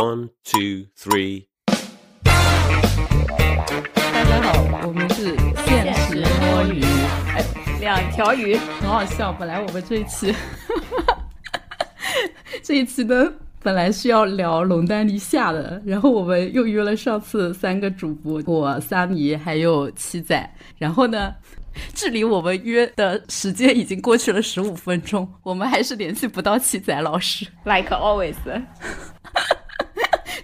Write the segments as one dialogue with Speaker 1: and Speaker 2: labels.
Speaker 1: One, two, three.
Speaker 2: 大家好，我们是现实摸鱼，哎，
Speaker 3: 两条鱼，
Speaker 2: 很好笑。本来我们这一期，这一期呢，本来是要聊龙丹妮下的，然后我们又约了上次三个主播，我、桑尼还有七仔，然后呢，距离我们约的时间已经过去了十五分钟，我们还是联系不到七仔老师。
Speaker 3: like always。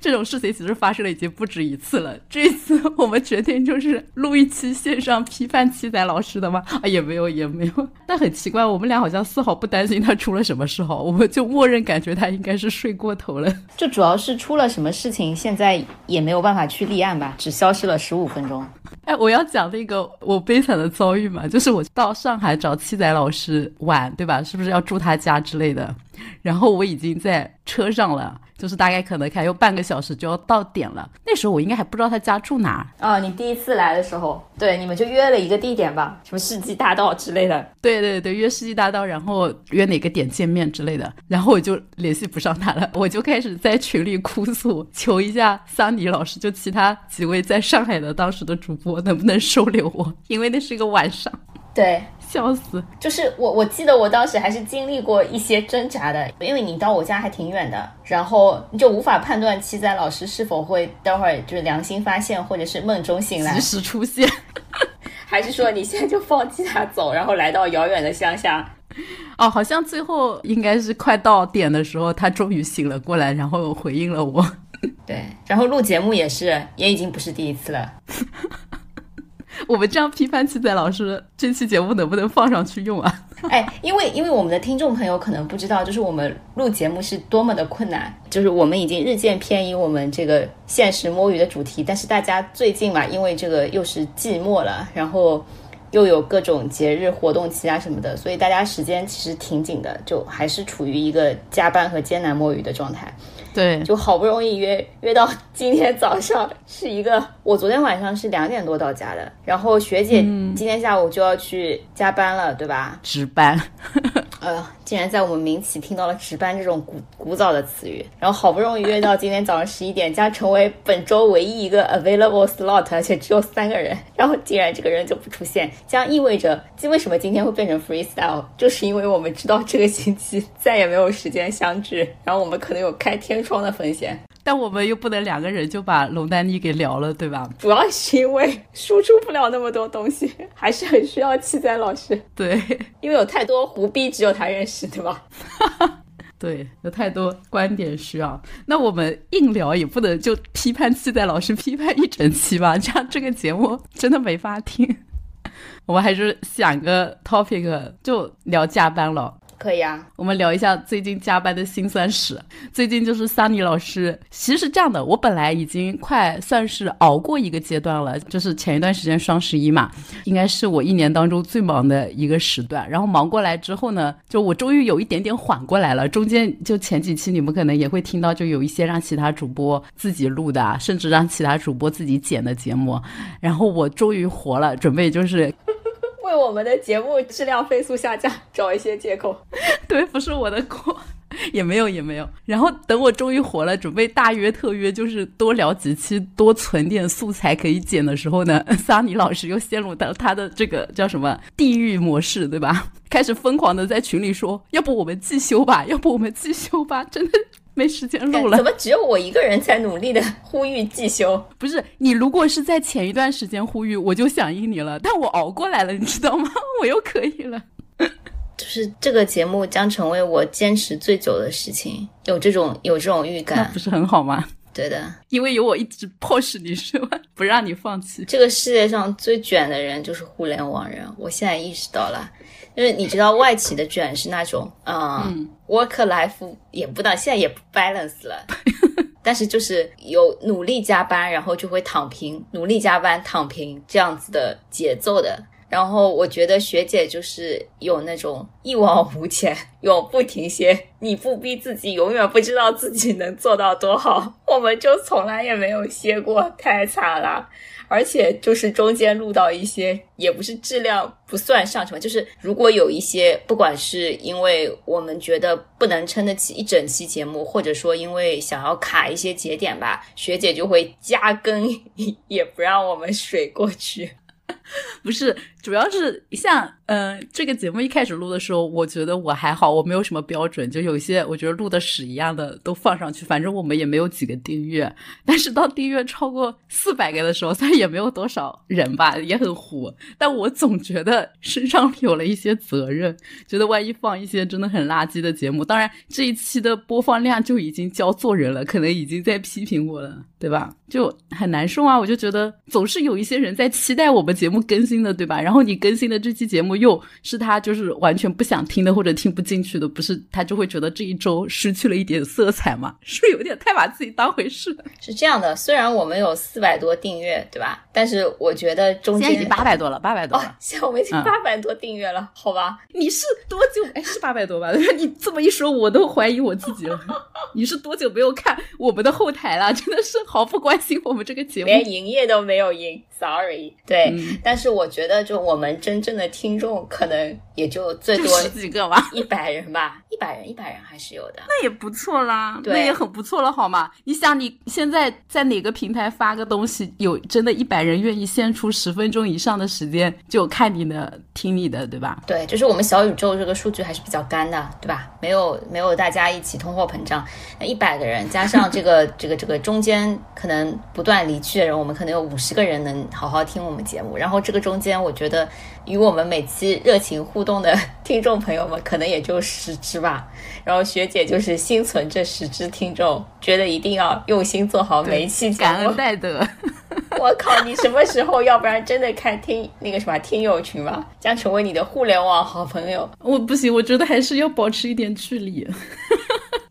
Speaker 2: 这种事情其实发生了已经不止一次了。这一次我们决定就是录一期线上批判七仔老师的吗？啊，也没有，也没有。但很奇怪，我们俩好像丝毫不担心他出了什么事哈，我们就默认感觉他应该是睡过头了。
Speaker 3: 就主要是出了什么事情，现在也没有办法去立案吧，只消失了十五分钟。
Speaker 2: 哎，我要讲那个我悲惨的遭遇嘛，就是我到上海找七仔老师玩，对吧？是不是要住他家之类的？然后我已经在车上了，就是大概可能还有半个小时就要到点了。那时候我应该还不知道他家住哪儿。
Speaker 3: 哦，你第一次来的时候，对，你们就约了一个地点吧，什么世纪大道之类的。
Speaker 2: 对对对，约世纪大道，然后约哪个点见面之类的，然后我就联系不上他了，我就开始在群里哭诉，求一下桑尼老师，就其他几位在上海的当时的主播能不能收留我，因为那是一个晚上，
Speaker 3: 对，
Speaker 2: 笑死。
Speaker 3: 就是我，我记得我当时还是经历过一些挣扎的，因为你到我家还挺远的，然后你就无法判断七仔老师是否会待会儿就是良心发现，或者是梦中醒来
Speaker 2: 及，时出现，
Speaker 3: 还是说你现在就放弃他走，然后来到遥远的乡下？
Speaker 2: 哦，好像最后应该是快到点的时候，他终于醒了过来，然后回应了我。
Speaker 3: 对，然后录节目也是，也已经不是第一次了。
Speaker 2: 我们这样批判七仔老师，这期节目能不能放上去用啊？
Speaker 3: 哎，因为因为我们的听众朋友可能不知道，就是我们录节目是多么的困难，就是我们已经日渐偏移我们这个现实摸鱼的主题，但是大家最近嘛，因为这个又是季末了，然后又有各种节日活动期啊什么的，所以大家时间其实挺紧的，就还是处于一个加班和艰难摸鱼的状态。
Speaker 2: 对，
Speaker 3: 就好不容易约约到今天早上，是一个我昨天晚上是两点多到家的，然后学姐今天下午就要去加班了，对吧？
Speaker 2: 值班。
Speaker 3: 呃，竟然在我们民企听到了值班这种古古早的词语，然后好不容易约到今天早上十一点，将成为本周唯一一个 available slot，而且只有三个人，然后竟然这个人就不出现，将意味着，今为什么今天会变成 freestyle，就是因为我们知道这个星期 再也没有时间相聚，然后我们可能有开天窗的风险。
Speaker 2: 但我们又不能两个人就把龙丹妮给聊了，对吧？
Speaker 3: 主要是因为输出不了那么多东西，还是很需要七仔老师，
Speaker 2: 对
Speaker 3: 因为有太多胡逼只有他认识，对吧？
Speaker 2: 对，有太多观点需要。那我们硬聊也不能就批判期待老师批判一整期吧，这样这个节目真的没法听。我们还是想个 topic 就聊加班了。
Speaker 3: 可以啊，
Speaker 2: 我们聊一下最近加班的辛酸史。最近就是桑尼老师，其实是这样的，我本来已经快算是熬过一个阶段了，就是前一段时间双十一嘛，应该是我一年当中最忙的一个时段。然后忙过来之后呢，就我终于有一点点缓过来了。中间就前几期你们可能也会听到，就有一些让其他主播自己录的，甚至让其他主播自己剪的节目。然后我终于活了，准备就是
Speaker 3: 为我们的节目质量飞速下降找一些借口。
Speaker 2: 对，不是我的锅，也没有也没有。然后等我终于活了，准备大约特约，就是多聊几期，多存点素材可以剪的时候呢，桑尼老师又陷入到他的这个叫什么地狱模式，对吧？开始疯狂的在群里说，要不我们季休吧，要不我们季休吧，真的。没时间录了
Speaker 3: 怎，么只有我一个人在努力的呼吁季休？
Speaker 2: 不是你如果是在前一段时间呼吁，我就响应你了，但我熬过来了，你知道吗？我又可以了。
Speaker 3: 就是这个节目将成为我坚持最久的事情，有这种有这种预感
Speaker 2: 那不。是很好吗？
Speaker 3: 对的，
Speaker 2: 因为有我一直 push 你是吧？不让你放弃。
Speaker 3: 这个世界上最卷的人就是互联网人，我现在意识到了。因为你知道外企的卷是那种，嗯 w o r k life 也不到现在也不 balance 了，但是就是有努力加班，然后就会躺平，努力加班躺平这样子的节奏的。然后我觉得学姐就是有那种一往无前、永不停歇，你不逼自己，永远不知道自己能做到多好。我们就从来也没有歇过，太惨了。而且就是中间录到一些，也不是质量不算上乘，就是如果有一些，不管是因为我们觉得不能撑得起一整期节目，或者说因为想要卡一些节点吧，学姐就会加更，也不让我们水过去。
Speaker 2: 不是，主要是像嗯，这个节目一开始录的时候，我觉得我还好，我没有什么标准，就有些我觉得录的屎一样的都放上去，反正我们也没有几个订阅。但是到订阅超过四百个的时候，虽然也没有多少人吧，也很糊，但我总觉得身上有了一些责任，觉得万一放一些真的很垃圾的节目，当然这一期的播放量就已经教做人了，可能已经在批评我了，对吧？就很难受啊！我就觉得总是有一些人在期待我们节目更新的，对吧？然后你更新的这期节目又是他就是完全不想听的或者听不进去的，不是他就会觉得这一周失去了一点色彩嘛？是不是有点太把自己当回事？
Speaker 3: 是这样的，虽然我们有四百多订阅，对吧？但是我觉得中间
Speaker 2: 已经八百多了，八百多了。
Speaker 3: 现在我们已经八百多订阅了，好吧？
Speaker 2: 你是多久？哎，是八百多吧？你这么一说，我都怀疑我自己了。你是多久没有看我们的后台了？真的是毫不关。心我们这个节目
Speaker 3: 连营业都没有营，sorry。对，但是我觉得就我们真正的听众可能也就最多
Speaker 2: 十几个吧，
Speaker 3: 一百人吧，一百人，一百人还是有的，
Speaker 2: 那也不错啦，那也很不错了，好吗？你想你现在在哪个平台发个东西，有真的一百人愿意献出十分钟以上的时间就看你的、听你的，对吧？
Speaker 3: 对，就是我们小宇宙这个数据还是比较干的，对吧？没有没有大家一起通货膨胀，那一百个人加上这个 这个这个中间可能。不断离去的人，我们可能有五十个人能好好听我们节目。然后这个中间，我觉得与我们每期热情互动的听众朋友们，可能也就十只吧。然后学姐就是心存这十只听众，觉得一定要用心做好每一期节
Speaker 2: 目，感恩戴德。
Speaker 3: 我靠，你什么时候？要不然真的开听那个什么听友群吧，将成为你的互联网好朋友。
Speaker 2: 我不行，我觉得还是要保持一点距离。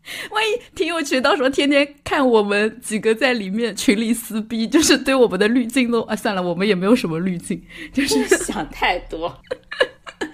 Speaker 2: 万一听友群到时候天天看我们几个在里面群里撕逼，就是对我们的滤镜都啊，算了，我们也没有什么滤镜，就是
Speaker 3: 想太多。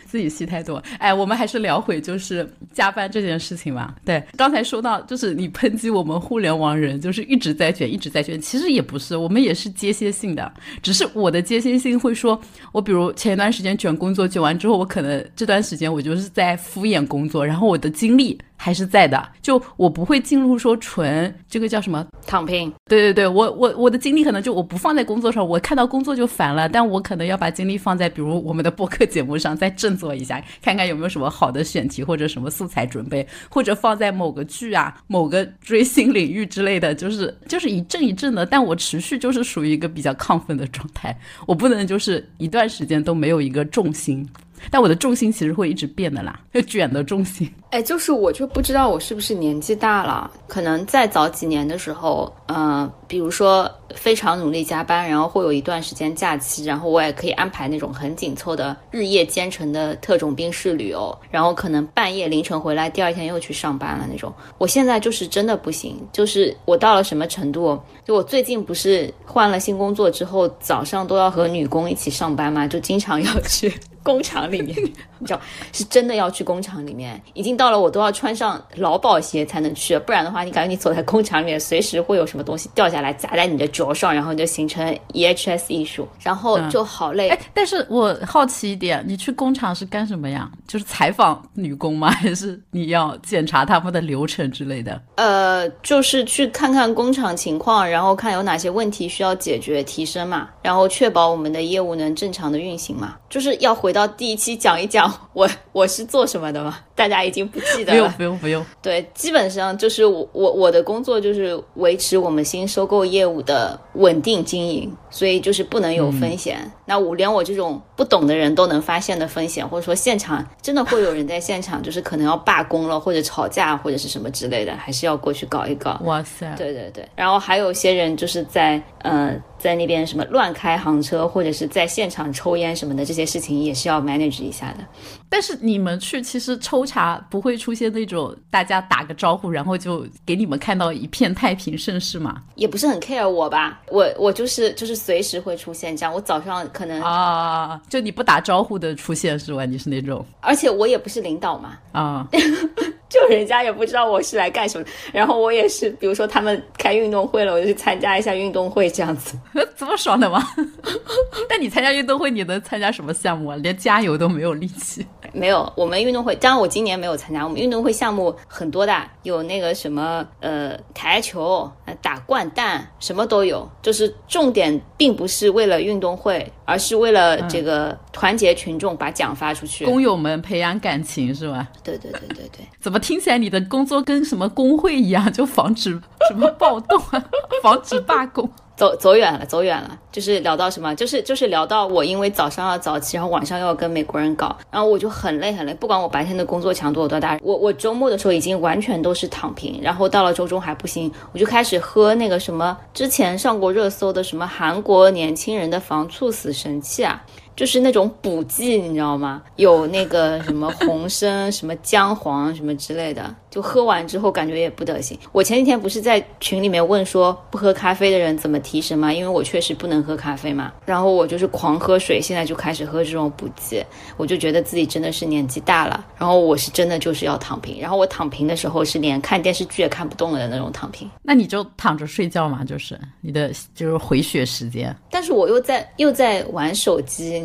Speaker 2: 自己戏太多，哎，我们还是聊回就是加班这件事情吧。对，刚才说到就是你抨击我们互联网人就是一直在卷，一直在卷，其实也不是，我们也是间歇性的，只是我的间歇性会说，我比如前一段时间卷工作，卷完之后，我可能这段时间我就是在敷衍工作，然后我的精力。还是在的，就我不会进入说纯这个叫什么
Speaker 3: 躺平。
Speaker 2: 对对对，我我我的精力可能就我不放在工作上，我看到工作就烦了，但我可能要把精力放在比如我们的播客节目上，再振作一下，看看有没有什么好的选题或者什么素材准备，或者放在某个剧啊、某个追星领域之类的，就是就是一阵一阵的，但我持续就是属于一个比较亢奋的状态，我不能就是一段时间都没有一个重心。但我的重心其实会一直变的啦，就 卷的重心。
Speaker 3: 哎，就是我就不知道我是不是年纪大了，可能再早几年的时候，嗯，比如说非常努力加班，然后会有一段时间假期，然后我也可以安排那种很紧凑的日夜兼程的特种兵式旅游，然后可能半夜凌晨回来，第二天又去上班了那种。我现在就是真的不行，就是我到了什么程度？就我最近不是换了新工作之后，早上都要和女工一起上班嘛，就经常 要去。工厂里面，你知道，是真的要去工厂里面，已经到了我都要穿上劳保鞋才能去，不然的话，你感觉你走在工厂里面，随时会有什么东西掉下来砸在你的脚上，然后就形成 EHS 艺术，然后就好累。
Speaker 2: 哎，但是我好奇一点，你去工厂是干什么呀？就是采访女工吗？还是你要检查他们的流程之类的？
Speaker 3: 呃，就是去看看工厂情况，然后看有哪些问题需要解决提升嘛，然后确保我们的业务能正常的运行嘛，就是要回。到第一期讲一讲 我我是做什么的吗？大家已经不记得了。
Speaker 2: 不用不用不用。
Speaker 3: 对，基本上就是我我我的工作就是维持我们新收购业务的稳定经营，所以就是不能有风险。那我连我这种不懂的人都能发现的风险，或者说现场真的会有人在现场，就是可能要罢工了，或者吵架，或者是什么之类的，还是要过去搞一搞。
Speaker 2: 哇塞！
Speaker 3: 对对对。然后还有些人就是在呃在那边什么乱开行车，或者是在现场抽烟什么的，这些事情也是要 manage 一下的。
Speaker 2: 但是你们去其实抽查不会出现那种大家打个招呼，然后就给你们看到一片太平盛世嘛？
Speaker 3: 也不是很 care 我吧？我我就是就是随时会出现这样。我早上可能
Speaker 2: 啊，就你不打招呼的出现是吧？你是那种？
Speaker 3: 而且我也不是领导嘛。
Speaker 2: 啊。
Speaker 3: 就人家也不知道我是来干什么。然后我也是，比如说他们开运动会了，我就去参加一下运动会这样子。
Speaker 2: 这么爽的吗？但你参加运动会，你能参加什么项目啊？连加油都没有力气。
Speaker 3: 没有，我们运动会，当然我今年没有参加。我们运动会项目很多的，有那个什么呃台球、打掼蛋，什么都有。就是重点并不是为了运动会，而是为了这个团结群众，把奖发出去。
Speaker 2: 工友们培养感情是吧？
Speaker 3: 对对对对对。
Speaker 2: 怎么听起来你的工作跟什么工会一样？就防止什么暴动啊，防止罢工。
Speaker 3: 走走远了，走远了，就是聊到什么，就是就是聊到我因为早上要早起，然后晚上又要跟美国人搞，然后我就很累很累。不管我白天的工作强度有多大，我我周末的时候已经完全都是躺平，然后到了周中还不行，我就开始喝那个什么之前上过热搜的什么韩国年轻人的防猝死神器啊。就是那种补剂，你知道吗？有那个什么红参、什么姜黄什么之类的，就喝完之后感觉也不得行。我前几天不是在群里面问说不喝咖啡的人怎么提神吗？因为我确实不能喝咖啡嘛。然后我就是狂喝水，现在就开始喝这种补剂，我就觉得自己真的是年纪大了。然后我是真的就是要躺平。然后我躺平的时候是连看电视剧也看不动了的那种躺平。
Speaker 2: 那你就躺着睡觉嘛，就是你的就是回血时间。
Speaker 3: 但是我又在又在玩手机。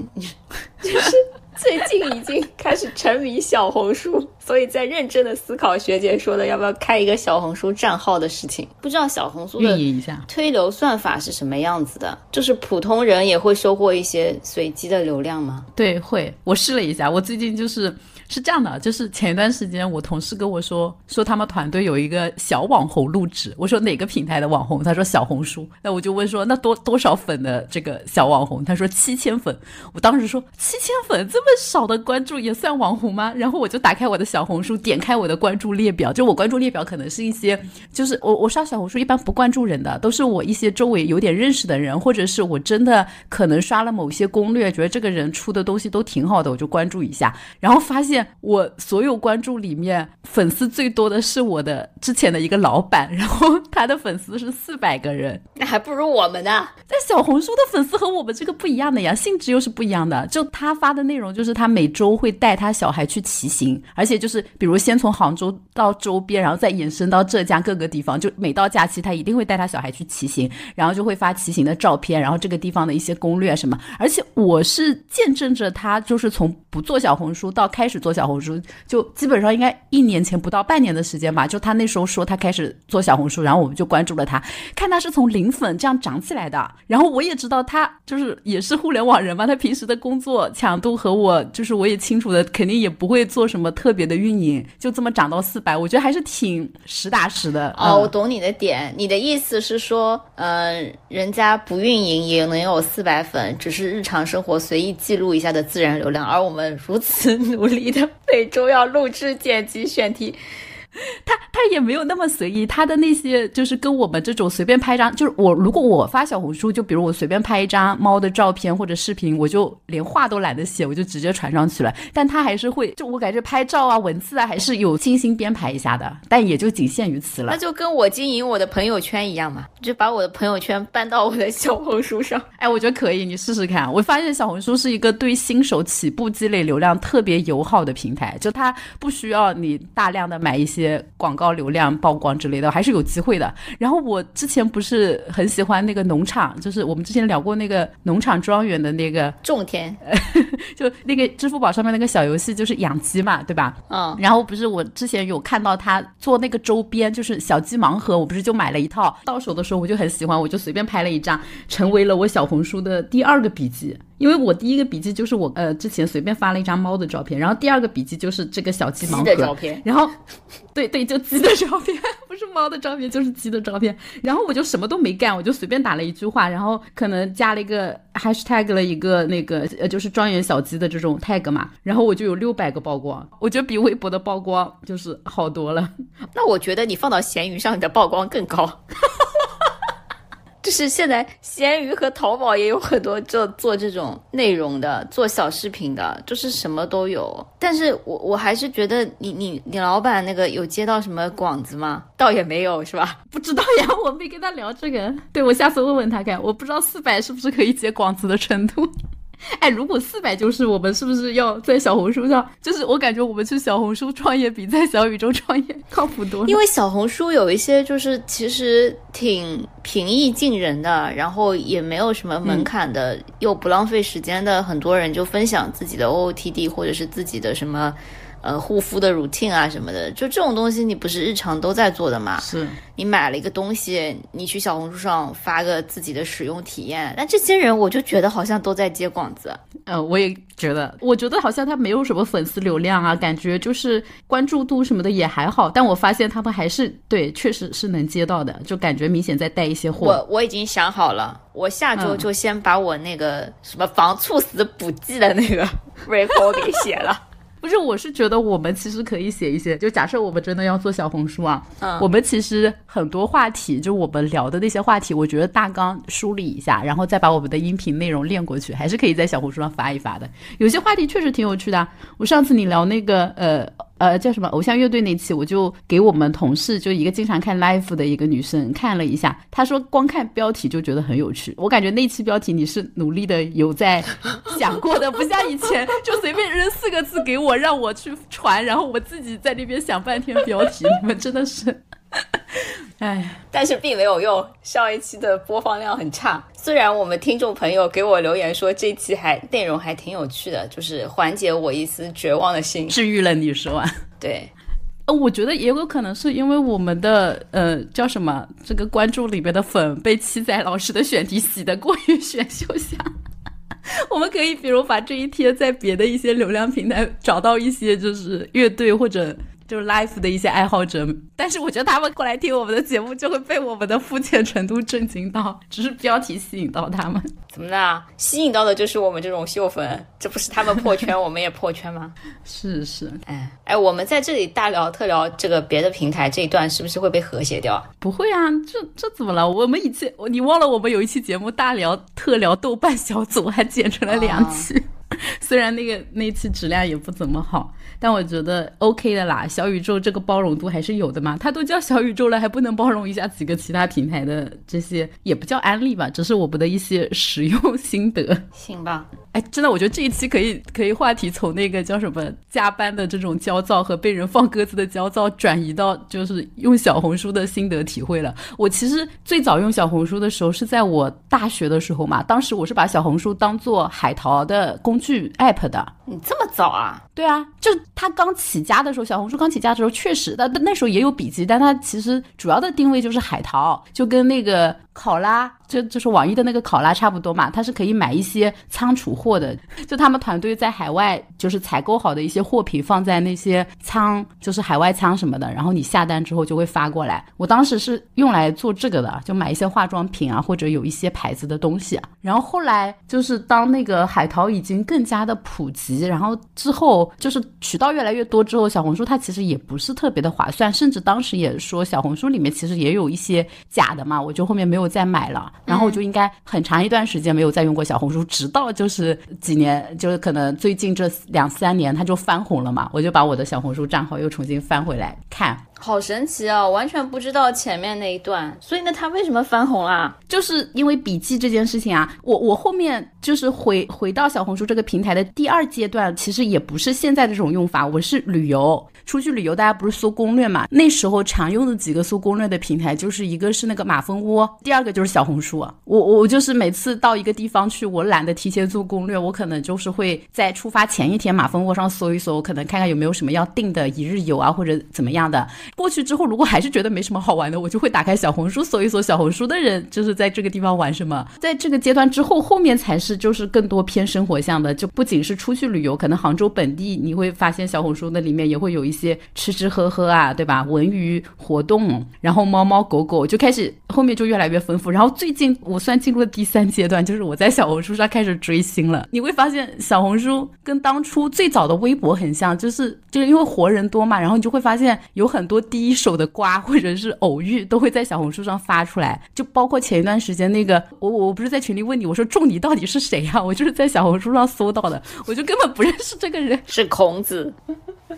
Speaker 3: 就是最近已经开始沉迷小红书，所以在认真的思考学姐说的要不要开一个小红书账号的事情。不知道小红书的推流算法是什么样子的？就是普通人也会收获一些随机的流量吗？
Speaker 2: 对，会。我试了一下，我最近就是。是这样的，就是前一段时间我同事跟我说，说他们团队有一个小网红录制。我说哪个平台的网红？他说小红书。那我就问说，那多多少粉的这个小网红？他说七千粉。我当时说七千粉这么少的关注也算网红吗？然后我就打开我的小红书，点开我的关注列表，就我关注列表可能是一些，就是我我刷小红书一般不关注人的，都是我一些周围有点认识的人，或者是我真的可能刷了某些攻略，觉得这个人出的东西都挺好的，我就关注一下，然后发现。我所有关注里面粉丝最多的是我的之前的一个老板，然后他的粉丝是四百个人，
Speaker 3: 那还不如我们呢。
Speaker 2: 在小红书的粉丝和我们这个不一样的呀，性质又是不一样的。就他发的内容，就是他每周会带他小孩去骑行，而且就是比如先从杭州到周边，然后再延伸到浙江各个地方，就每到假期他一定会带他小孩去骑行，然后就会发骑行的照片，然后这个地方的一些攻略什么。而且我是见证着他，就是从不做小红书到开始做小红书，就基本上应该一年前不到半年的时间吧。就他那时候说他开始做小红书，然后我们就关注了他，看他是从零粉这样涨起来的。然后我也知道他就是也是互联网人嘛，他平时的工作强度和我就是我也清楚的，肯定也不会做什么特别的运营，就这么涨到四百，我觉得还是挺实打实的。
Speaker 3: 哦，我懂你的点，你的意思是说，嗯，人家不运营也能有四百粉，只是日常生活随意记录一下的自然流量，而我们如此努力每周要录制、剪辑、选题。
Speaker 2: 他他也没有那么随意，他的那些就是跟我们这种随便拍张，就是我如果我发小红书，就比如我随便拍一张猫的照片或者视频，我就连话都懒得写，我就直接传上去了。但他还是会，就我感觉拍照啊、文字啊，还是有精心编排一下的，但也就仅限于此了。
Speaker 3: 那就跟我经营我的朋友圈一样嘛，就把我的朋友圈搬到我的小红书上。
Speaker 2: 哎，我觉得可以，你试试看。我发现小红书是一个对新手起步积累流量特别友好的平台，就它不需要你大量的买一些。广告流量曝光之类的还是有机会的。然后我之前不是很喜欢那个农场，就是我们之前聊过那个农场庄园的那个
Speaker 3: 种田，
Speaker 2: 就那个支付宝上面那个小游戏，就是养鸡嘛，对吧？
Speaker 3: 嗯。
Speaker 2: 然后不是我之前有看到他做那个周边，就是小鸡盲盒，我不是就买了一套，到手的时候我就很喜欢，我就随便拍了一张，成为了我小红书的第二个笔记。因为我第一个笔记就是我呃之前随便发了一张猫的照片，然后第二个笔记就是这个小鸡盲盒，然后对对，就鸡的照片，不是猫的照片，就是鸡的照片。然后我就什么都没干，我就随便打了一句话，然后可能加了一个 hashtag 了一个那个呃就是庄园小鸡的这种 tag 嘛，然后我就有六百个曝光，我觉得比微博的曝光就是好多了。
Speaker 3: 那我觉得你放到闲鱼上，你的曝光更高。就是现在，闲鱼和淘宝也有很多做做这种内容的，做小视频的，就是什么都有。但是我我还是觉得，你你你老板那个有接到什么广子吗？倒也没有，是吧？
Speaker 2: 不知道呀，我没跟他聊这个。对，我下次问问他看。我不知道四百是不是可以接广子的程度。哎，如果四百就是，我们是不是要在小红书上？就是我感觉我们去小红书创业比在小宇宙创业靠谱多了。
Speaker 3: 因为小红书有一些就是其实挺平易近人的，然后也没有什么门槛的，又不浪费时间的，很多人就分享自己的 OOTD 或者是自己的什么。呃，护肤的 routine 啊什么的，就这种东西，你不是日常都在做的吗？
Speaker 2: 是
Speaker 3: 你买了一个东西，你去小红书上发个自己的使用体验，那这些人我就觉得好像都在接广子。
Speaker 2: 呃，我也觉得，我觉得好像他没有什么粉丝流量啊，感觉就是关注度什么的也还好。但我发现他们还是对，确实是能接到的，就感觉明显在带一些货。
Speaker 3: 我我已经想好了，我下周就先把我那个什么防猝死补剂的那个 report 给写了。
Speaker 2: 不是，我是觉得我们其实可以写一些，就假设我们真的要做小红书啊，
Speaker 3: 嗯，
Speaker 2: 我们其实很多话题，就我们聊的那些话题，我觉得大纲梳理一下，然后再把我们的音频内容练过去，还是可以在小红书上发一发的。有些话题确实挺有趣的。我上次你聊那个，呃。呃，叫什么偶像乐队那期，我就给我们同事，就一个经常看 live 的一个女生看了一下，她说光看标题就觉得很有趣。我感觉那期标题你是努力的有在想过的，不像以前就随便扔四个字给我让我去传，然后我自己在那边想半天标题。你们真的是。哎，
Speaker 3: 但是并没有用，上一期的播放量很差。虽然我们听众朋友给我留言说这期还内容还挺有趣的，就是缓解我一丝绝望的心，
Speaker 2: 治愈了你是吧？
Speaker 3: 对，
Speaker 2: 呃，我觉得也有可能是因为我们的呃叫什么这个关注里面的粉被七仔老师的选题洗得过于选秀下。我们可以比如把这一贴在别的一些流量平台找到一些就是乐队或者。就是 life 的一些爱好者，但是我觉得他们过来听我们的节目，就会被我们的肤浅程度震惊到，只是标题吸引到他们。
Speaker 3: 怎么的？吸引到的就是我们这种秀粉，这不是他们破圈，我们也破圈吗？
Speaker 2: 是是，
Speaker 3: 哎哎，我们在这里大聊特聊这个别的平台这一段，是不是会被和谐掉？
Speaker 2: 不会啊，这这怎么了？我们以前你忘了我们有一期节目大聊特聊豆瓣小组，还剪成了两期。虽然那个那期质量也不怎么好，但我觉得 OK 的啦。小宇宙这个包容度还是有的嘛，它都叫小宇宙了，还不能包容一下几个其他平台的这些，也不叫安利吧，只是我们的一些使用心得。
Speaker 3: 行吧。
Speaker 2: 哎，真的，我觉得这一期可以可以话题从那个叫什么加班的这种焦躁和被人放鸽子的焦躁，转移到就是用小红书的心得体会了。我其实最早用小红书的时候是在我大学的时候嘛，当时我是把小红书当做海淘的工具 app 的。
Speaker 3: 你这么早啊？
Speaker 2: 对啊，就它刚起家的时候，小红书刚起家的时候，确实，但那时候也有笔记，但它其实主要的定位就是海淘，就跟那个。考拉就就是网易的那个考拉差不多嘛，它是可以买一些仓储货的，就他们团队在海外就是采购好的一些货品放在那些仓，就是海外仓什么的，然后你下单之后就会发过来。我当时是用来做这个的，就买一些化妆品啊，或者有一些牌子的东西。然后后来就是当那个海淘已经更加的普及，然后之后就是渠道越来越多之后，小红书它其实也不是特别的划算，甚至当时也说小红书里面其实也有一些假的嘛，我就后面没有。再买了，然后我就应该很长一段时间没有再用过小红书，直到就是几年，就是可能最近这两三年，它就翻红了嘛，我就把我的小红书账号又重新翻回来看，
Speaker 3: 好神奇啊！完全不知道前面那一段，所以那他为什么翻红啦？
Speaker 2: 就是因为笔记这件事情啊，我我后面就是回回到小红书这个平台的第二阶段，其实也不是现在的这种用法，我是旅游。出去旅游，大家不是搜攻略嘛？那时候常用的几个搜攻略的平台，就是一个是那个马蜂窝，第二个就是小红书。我我就是每次到一个地方去，我懒得提前做攻略，我可能就是会在出发前一天马蜂窝上搜一搜，可能看看有没有什么要订的一日游啊，或者怎么样的。过去之后，如果还是觉得没什么好玩的，我就会打开小红书搜一搜，小红书的人就是在这个地方玩什么。在这个阶段之后，后面才是就是更多偏生活向的，就不仅是出去旅游，可能杭州本地你会发现小红书那里面也会有一些。吃吃喝喝啊，对吧？文娱活动，然后猫猫狗狗就开始后面就越来越丰富。然后最近我算进入了第三阶段，就是我在小红书上开始追星了。你会发现小红书跟当初最早的微博很像，就是就是因为活人多嘛，然后你就会发现有很多多第一手的瓜或者是偶遇都会在小红书上发出来，就包括前一段时间那个我我不是在群里问你，我说仲尼到底是谁呀？我就是在小红书上搜到的，我就根本不认识这个人，
Speaker 3: 是孔子。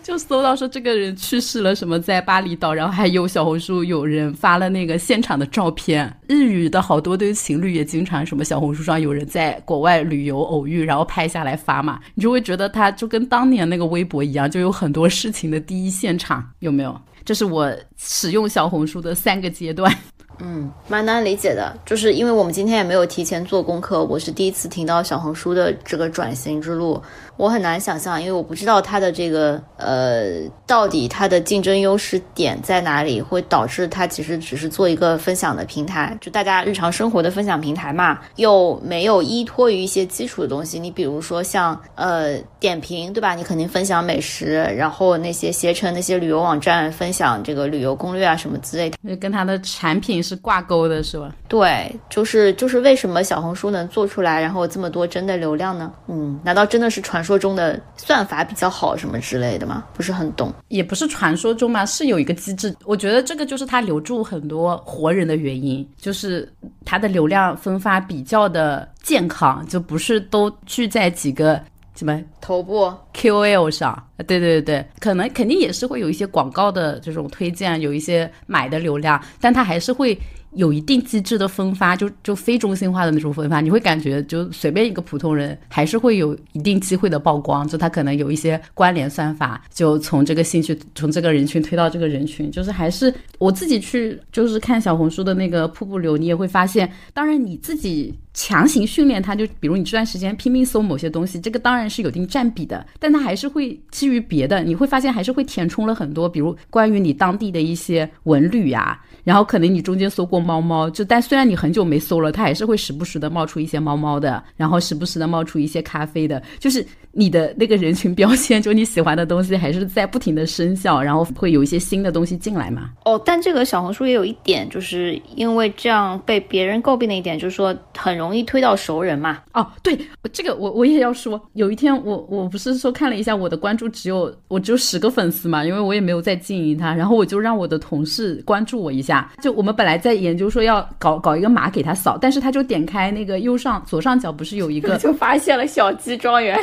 Speaker 2: 就搜到说这个人去世了，什么在巴厘岛，然后还有小红书有人发了那个现场的照片。日语的好多对情侣也经常什么小红书上有人在国外旅游偶遇，然后拍下来发嘛，你就会觉得他就跟当年那个微博一样，就有很多事情的第一现场，有没有？就是我使用小红书的三个阶段。
Speaker 3: 嗯，蛮难理解的，就是因为我们今天也没有提前做功课，我是第一次听到小红书的这个转型之路。我很难想象，因为我不知道它的这个呃，到底它的竞争优势点在哪里，会导致它其实只是做一个分享的平台，就大家日常生活的分享平台嘛，又没有依托于一些基础的东西。你比如说像呃点评，对吧？你肯定分享美食，然后那些携程那些旅游网站分享这个旅游攻略啊什么之类的，
Speaker 2: 那跟它的产品是挂钩的，是吧？
Speaker 3: 对，就是就是为什么小红书能做出来，然后这么多真的流量呢？嗯，难道真的是传说？说中的算法比较好什么之类的吗？不是很懂，
Speaker 2: 也不是传说中嘛，是有一个机制。我觉得这个就是它留住很多活人的原因，就是它的流量分发比较的健康，就不是都聚在几个什么
Speaker 3: 头部
Speaker 2: QOL 上。对对对对，可能肯定也是会有一些广告的这种推荐，有一些买的流量，但它还是会。有一定机制的分发，就就非中心化的那种分发，你会感觉就随便一个普通人还是会有一定机会的曝光，就他可能有一些关联算法，就从这个兴趣从这个人群推到这个人群，就是还是我自己去就是看小红书的那个瀑布流，你也会发现，当然你自己强行训练它，就比如你这段时间拼命搜某些东西，这个当然是有一定占比的，但它还是会基于别的，你会发现还是会填充了很多，比如关于你当地的一些文旅呀。然后可能你中间搜过猫猫，就但虽然你很久没搜了，它还是会时不时的冒出一些猫猫的，然后时不时的冒出一些咖啡的，就是。你的那个人群标签，就你喜欢的东西，还是在不停的生效，然后会有一些新的东西进来嘛？
Speaker 3: 哦，但这个小红书也有一点，就是因为这样被别人诟病的一点，就是说很容易推到熟人嘛。
Speaker 2: 哦，对，这个我我也要说，有一天我我不是说看了一下我的关注只有我只有十个粉丝嘛，因为我也没有在经营它，然后我就让我的同事关注我一下，就我们本来在研究说要搞搞一个码给他扫，但是他就点开那个右上左上角不是有一个，
Speaker 3: 就发现了小鸡庄园。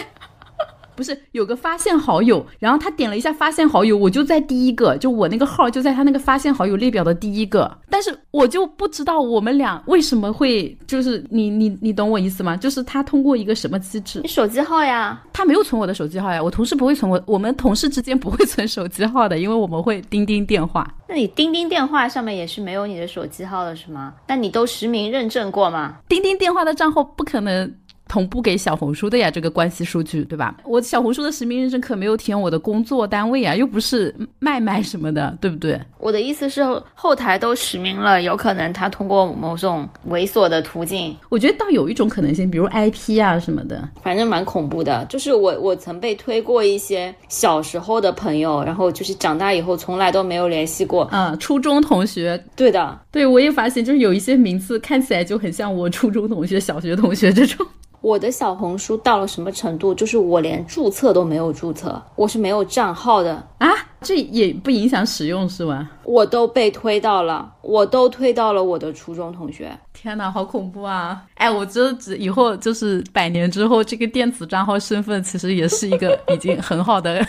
Speaker 2: 不是有个发现好友，然后他点了一下发现好友，我就在第一个，就我那个号就在他那个发现好友列表的第一个，但是我就不知道我们俩为什么会，就是你你你懂我意思吗？就是他通过一个什么机制？
Speaker 3: 你手机号呀？
Speaker 2: 他没有存我的手机号呀，我同事不会存我，我们同事之间不会存手机号的，因为我们会钉钉电话。
Speaker 3: 那你钉钉电话上面也是没有你的手机号的是吗？那你都实名认证过吗？
Speaker 2: 钉钉电话的账号不可能。同步给小红书的呀，这个关系数据对吧？我小红书的实名认证可没有填我的工作单位啊，又不是卖卖什么的，对不对？
Speaker 3: 我的意思是后台都实名了，有可能他通过某种猥琐的途径。
Speaker 2: 我觉得倒有一种可能性，比如 IP 啊什么的，
Speaker 3: 反正蛮恐怖的。就是我我曾被推过一些小时候的朋友，然后就是长大以后从来都没有联系过。
Speaker 2: 嗯，初中同学，
Speaker 3: 对的，
Speaker 2: 对我也发现，就是有一些名字看起来就很像我初中同学、小学同学这种。
Speaker 3: 我的小红书到了什么程度？就是我连注册都没有注册，我是没有账号的
Speaker 2: 啊！这也不影响使用是吗？
Speaker 3: 我都被推到了，我都推到了我的初中同学。
Speaker 2: 天哪，好恐怖啊！哎，我觉得以后就是百年之后，这个电子账号身份其实也是一个已经很好的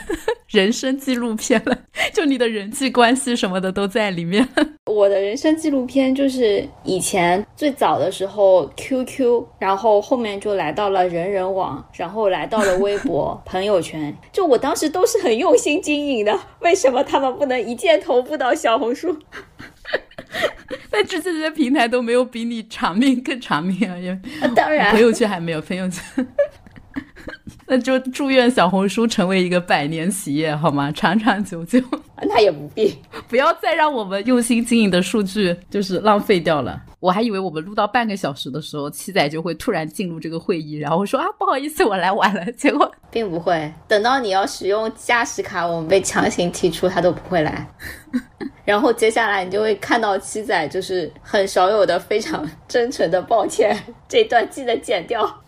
Speaker 2: 人生纪录片了，就你的人际关系什么的都在里面。
Speaker 3: 我的人生纪录片就是以前最早的时候 QQ，然后后面就来到了人人网，然后来到了微博、朋友圈，就我当时都是很用心经营的。为什么他们不能一键同步到小红书？
Speaker 2: 但这这些平台都没有比你长命更长命啊！因为
Speaker 3: 当然，
Speaker 2: 朋友圈还没有朋友圈。那就祝愿小红书成为一个百年企业，好吗？长长久久。
Speaker 3: 那也不必，
Speaker 2: 不要再让我们用心经营的数据就是浪费掉了。我还以为我们录到半个小时的时候，七仔就会突然进入这个会议，然后说啊，不好意思，我来晚了。结果
Speaker 3: 并不会，等到你要使用驾驶卡，我们被强行提出，他都不会来。然后接下来你就会看到七仔就是很少有的非常 真诚的抱歉，这段记得剪掉。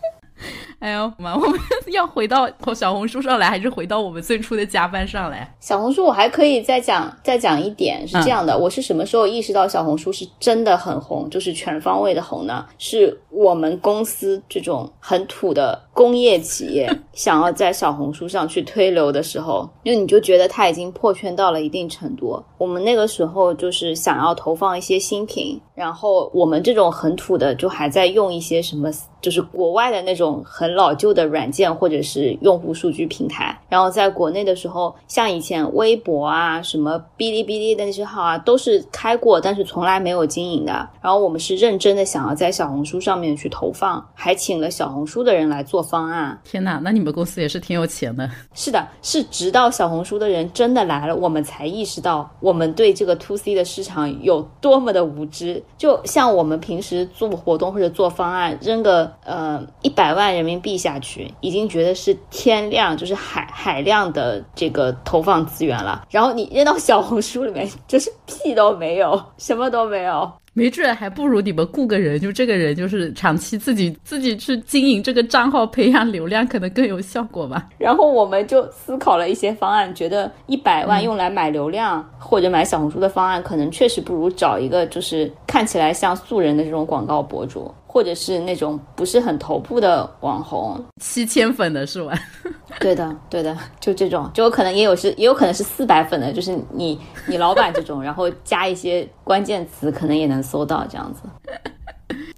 Speaker 2: 哎呦妈，我们 要回到小红书上来，还是回到我们最初的加班上来？
Speaker 3: 小红书我还可以再讲再讲一点，是这样的，我是什么时候意识到小红书是真的很红，就是全方位的红呢？是我们公司这种很土的工业企业 想要在小红书上去推流的时候，因为你就觉得它已经破圈到了一定程度。我们那个时候就是想要投放一些新品，然后我们这种很土的就还在用一些什么。就是国外的那种很老旧的软件或者是用户数据平台，然后在国内的时候，像以前微博啊、什么哔哩哔哩的那些号啊，都是开过，但是从来没有经营的。然后我们是认真的想要在小红书上面去投放，还请了小红书的人来做方案。
Speaker 2: 天哪，那你们公司也是挺有钱的。
Speaker 3: 是的，是直到小红书的人真的来了，我们才意识到我们对这个 to C 的市场有多么的无知。就像我们平时做活动或者做方案，扔个。呃，一百万人民币下去，已经觉得是天量，就是海海量的这个投放资源了。然后你扔到小红书里面，就是屁都没有，什么都没有。
Speaker 2: 没准还不如你们雇个人，就这个人就是长期自己自己去经营这个账号，培养流量可能更有效果吧。
Speaker 3: 然后我们就思考了一些方案，觉得一百万用来买流量或者买小红书的方案，可能确实不如找一个就是看起来像素人的这种广告博主。或者是那种不是很头部的网红，
Speaker 2: 七千粉的是吧？
Speaker 3: 对的，对的，就这种，就可能也有是，也有可能是四百粉的，就是你你老板这种，然后加一些关键词，可能也能搜到这样子。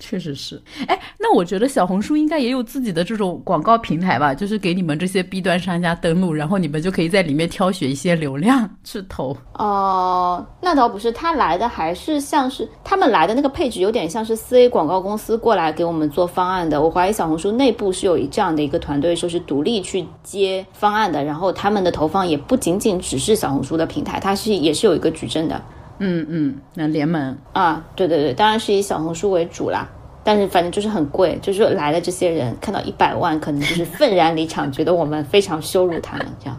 Speaker 2: 确实是，哎，那我觉得小红书应该也有自己的这种广告平台吧，就是给你们这些 B 端商家登录，然后你们就可以在里面挑选一些流量去投。
Speaker 3: 哦，那倒不是，他来的还是像是他们来的那个配置有点像是四 A 广告公司过来给我们做方案的。我怀疑小红书内部是有一这样的一个团队，说是独立去接方案的，然后他们的投放也不仅仅只是小红书的平台，它是也是有一个矩阵的。
Speaker 2: 嗯嗯，那联盟
Speaker 3: 啊，对对对，当然是以小红书为主啦。但是反正就是很贵，就是来了这些人看到一百万，可能就是愤然离场，觉得我们非常羞辱他们，这样。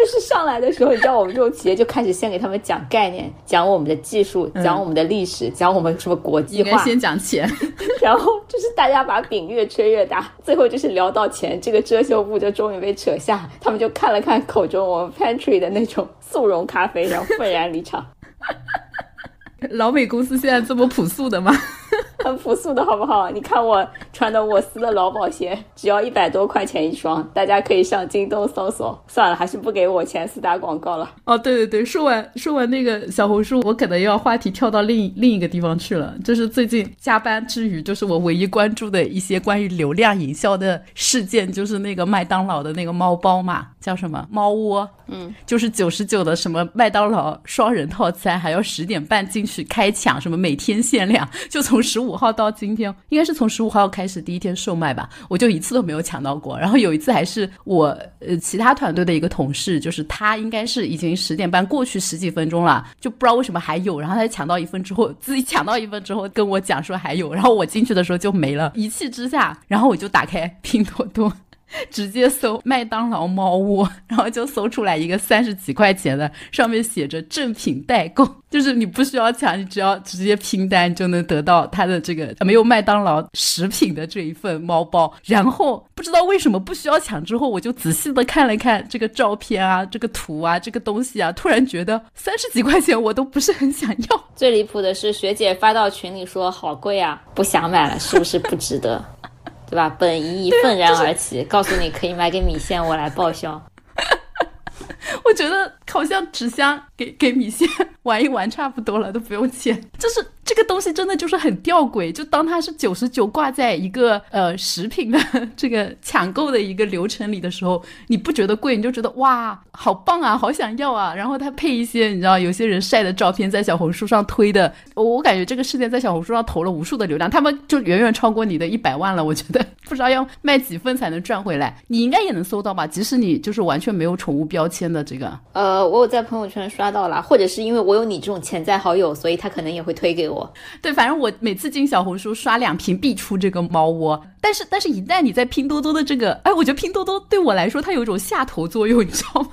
Speaker 3: 就是上来的时候，你知道我们这种企业就开始先给他们讲概念，讲我们的技术，讲我们的历史，讲我们什么国际化。
Speaker 2: 先讲钱，
Speaker 3: 然后就是大家把饼越吹越大，最后就是聊到钱，这个遮羞布就终于被扯下，他们就看了看口中我们 pantry 的那种速溶咖啡，然后愤然离场。
Speaker 2: 老美公司现在这么朴素的吗？
Speaker 3: 很朴素的好不好？你看我穿的我司的劳保鞋，只要一百多块钱一双，大家可以上京东搜索。算了，还是不给我钱，私打广告了。
Speaker 2: 哦，对对对，说完说完那个小红书，我可能要话题跳到另另一个地方去了。就是最近加班之余，就是我唯一关注的一些关于流量营销的事件，就是那个麦当劳的那个猫包嘛，叫什么猫窝？嗯，就是九十九的什么麦当劳双人套餐，还要十点半进去开抢，什么每天限量，就从十五。五号到今天，应该是从十五号开始是第一天售卖吧，我就一次都没有抢到过。然后有一次还是我呃其他团队的一个同事，就是他应该是已经十点半过去十几分钟了，就不知道为什么还有。然后他抢到一份之后，自己抢到一份之后跟我讲说还有，然后我进去的时候就没了。一气之下，然后我就打开拼多多。直接搜麦当劳猫窝，然后就搜出来一个三十几块钱的，上面写着正品代购，就是你不需要抢，你只要直接拼单就能得到它的这个没有麦当劳食品的这一份猫包。然后不知道为什么不需要抢，之后我就仔细的看了看这个照片啊，这个图啊，这个东西啊，突然觉得三十几块钱我都不是很想要。
Speaker 3: 最离谱的是学姐发到群里说好贵啊，不想买了，是不是不值得？对吧？本姨愤然而起，告诉你可以买给米线，我来报销。
Speaker 2: 我觉得 烤箱纸箱给给米线玩一玩差不多了，都不用钱，就是。这个东西真的就是很吊诡，就当它是九十九挂在一个呃食品的这个抢购的一个流程里的时候，你不觉得贵，你就觉得哇，好棒啊，好想要啊。然后它配一些你知道有些人晒的照片在小红书上推的，我感觉这个事件在小红书上投了无数的流量，他们就远远超过你的一百万了。我觉得 不知道要卖几份才能赚回来，你应该也能搜到吧？即使你就是完全没有宠物标签的这个，
Speaker 3: 呃，我有在朋友圈刷到了，或者是因为我有你这种潜在好友，所以他可能也会推给我。
Speaker 2: 对，反正我每次进小红书刷两瓶必出这个猫窝，但是但是一旦你在拼多多的这个，哎，我觉得拼多多对我来说它有一种下头作用，你知道吗？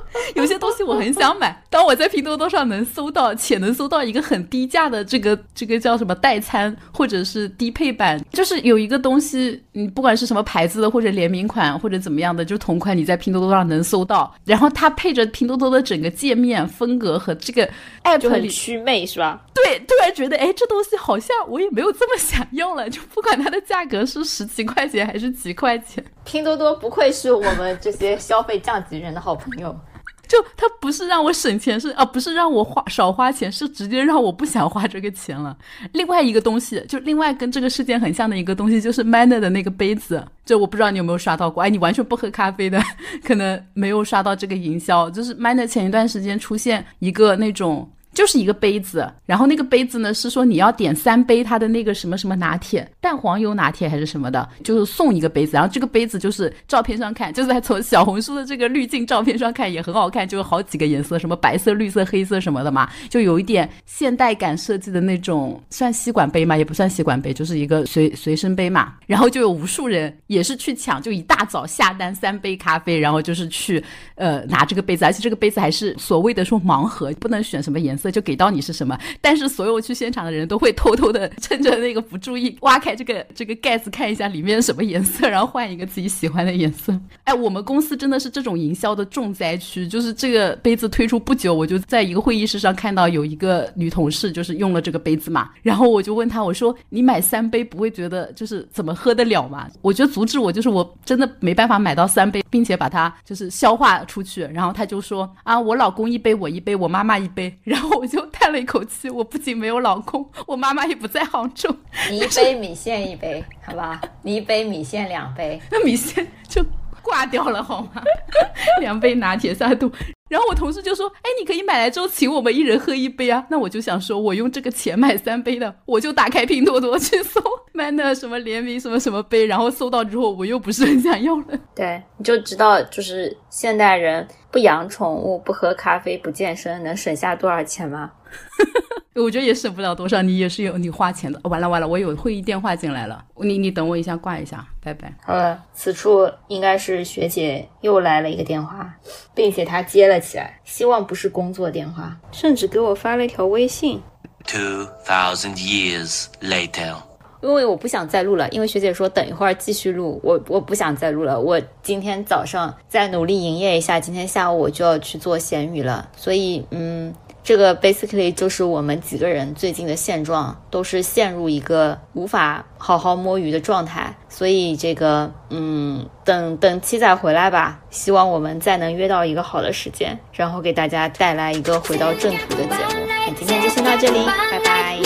Speaker 2: 有些东西我很想买，当我在拼多多上能搜到，且能搜到一个很低价的这个这个叫什么代餐或者是低配版，就是有一个东西，你不管是什么牌子的或者联名款或者怎么样的，就同款你在拼多多上能搜到，然后它配着拼多多的整个界面风格和这个 app 里
Speaker 3: 祛魅是吧？
Speaker 2: 对，突然觉得哎，这东西好像我也没有这么想要了，就不管它的价格是十几块钱还是几块钱，
Speaker 4: 拼多多不愧是我们这些消费降级人的好朋友。
Speaker 2: 就它不是让我省钱，是啊，不是让我花少花钱，是直接让我不想花这个钱了。另外一个东西，就另外跟这个事件很像的一个东西，就是 Manner 的那个杯子，就我不知道你有没有刷到过。哎，你完全不喝咖啡的，可能没有刷到这个营销。就是 Manner 前一段时间出现一个那种。就是一个杯子，然后那个杯子呢是说你要点三杯它的那个什么什么拿铁，蛋黄油拿铁还是什么的，就是送一个杯子。然后这个杯子就是照片上看，就是在从小红书的这个滤镜照片上看也很好看，就有好几个颜色，什么白色、绿色、黑色什么的嘛，就有一点现代感设计的那种，算吸管杯嘛，也不算吸管杯，就是一个随随身杯嘛。然后就有无数人也是去抢，就一大早下单三杯咖啡，然后就是去呃拿这个杯子，而且这个杯子还是所谓的说盲盒，不能选什么颜色。色就给到你是什么，但是所有去现场的人都会偷偷的趁着那个不注意挖开这个这个盖子看一下里面什么颜色，然后换一个自己喜欢的颜色。哎，我们公司真的是这种营销的重灾区，就是这个杯子推出不久，我就在一个会议室上看到有一个女同事就是用了这个杯子嘛，然后我就问她，我说你买三杯不会觉得就是怎么喝得了吗？我觉得阻止我就是我真的没办法买到三杯，并且把它就是消化出去。然后她就说啊，我老公一杯，我一杯，我妈妈一杯，然后。我就叹了一口气，我不仅没有老公，我妈妈也不在杭州。
Speaker 4: 你一杯米线一杯，好吧？你一杯米线两杯，
Speaker 2: 那 米线就挂掉了，好吗？两杯拿铁三度。然后我同事就说：“哎，你可以买来之后请我们一人喝一杯啊。”那我就想说，我用这个钱买三杯的，我就打开拼多多去搜 买那什么联名什么什么杯，然后搜到之后我又不是很想要了。
Speaker 4: 对，你就知道就是现代人不养宠物、不喝咖啡、不健身，能省下多少钱吗？
Speaker 2: 我觉得也省不了多少，你也是有你花钱的。完了完了，我有会议电话进来了，你你等我一下，挂一下，拜拜。
Speaker 4: 好了，此处应该是学姐又来了一个电话，并且她接了起来，希望不是工作电话，甚至给我发了一条微信。
Speaker 1: Two thousand years later，
Speaker 4: 因为我不想再录了，因为学姐说等一会儿继续录，我我不想再录了，我今天早上再努力营业一下，今天下午我就要去做咸鱼了，所以嗯。这个 basically 就是我们几个人最近的现状，都是陷入一个无法好好摸鱼的状态。所以这个，嗯，等等七仔回来吧，希望我们再能约到一个好的时间，然后给大家带来一个回到正途的节目。那今天就先到这里，拜拜。